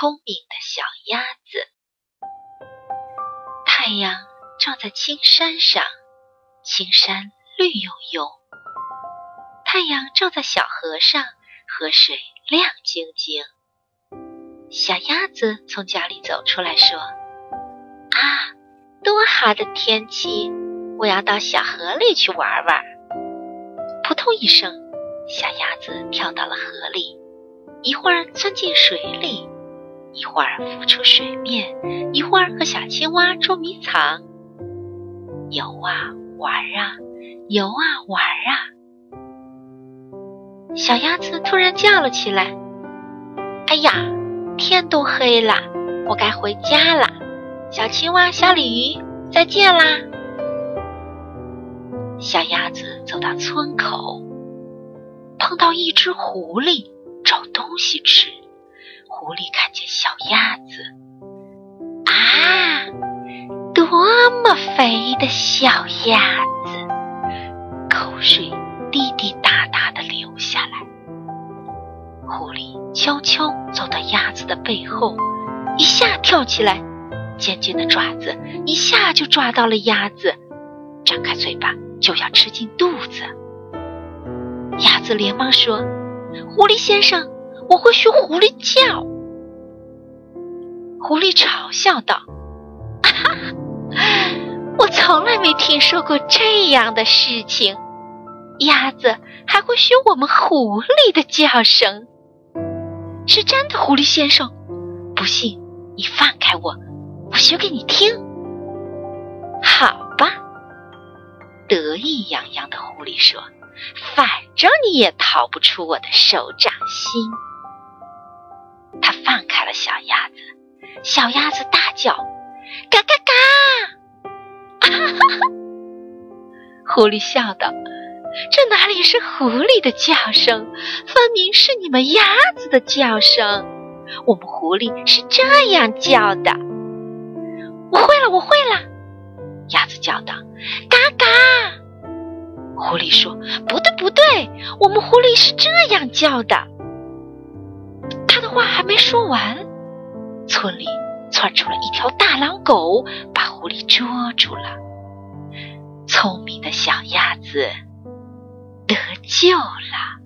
聪明的小鸭子。太阳照在青山上，青山绿油油；太阳照在小河上，河水亮晶晶。小鸭子从家里走出来说：“啊，多好的天气！我要到小河里去玩玩。”扑通一声，小鸭子跳到了河里，一会儿钻进水里。一会儿浮出水面，一会儿和小青蛙捉迷藏，游啊玩啊，游啊玩啊。小鸭子突然叫了起来：“哎呀，天都黑了，我该回家了。”小青蛙、小鲤鱼，再见啦！小鸭子走到村口，碰到一只狐狸，找东西吃。狐狸看见小鸭子，啊，多么肥的小鸭子！口水滴滴答答的流下来。狐狸悄悄走到鸭子的背后，一下跳起来，尖尖的爪子一下就抓到了鸭子，张开嘴巴就要吃进肚子。鸭子连忙说：“狐狸先生。”我会学狐狸叫。狐狸嘲笑道：“哈 哈我从来没听说过这样的事情。鸭子还会学我们狐狸的叫声，是真的，狐狸先生。不信，你放开我，我学给你听。好吧。”得意洋洋的狐狸说：“反正你也逃不出我的手掌心。”他放开了小鸭子，小鸭子大叫：“嘎嘎嘎！”啊哈哈！狐狸笑道：“这哪里是狐狸的叫声，分明是你们鸭子的叫声。我们狐狸是这样叫的。”我会了，我会了！鸭子叫道：“嘎嘎！”狐狸说：“不对，不对，我们狐狸是这样叫”话还没说完，村里窜出了一条大狼狗，把狐狸捉住了。聪明的小鸭子得救了。